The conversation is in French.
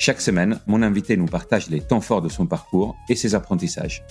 Chaque semaine, mon invité nous partage les temps forts de son parcours et ses apprentissages.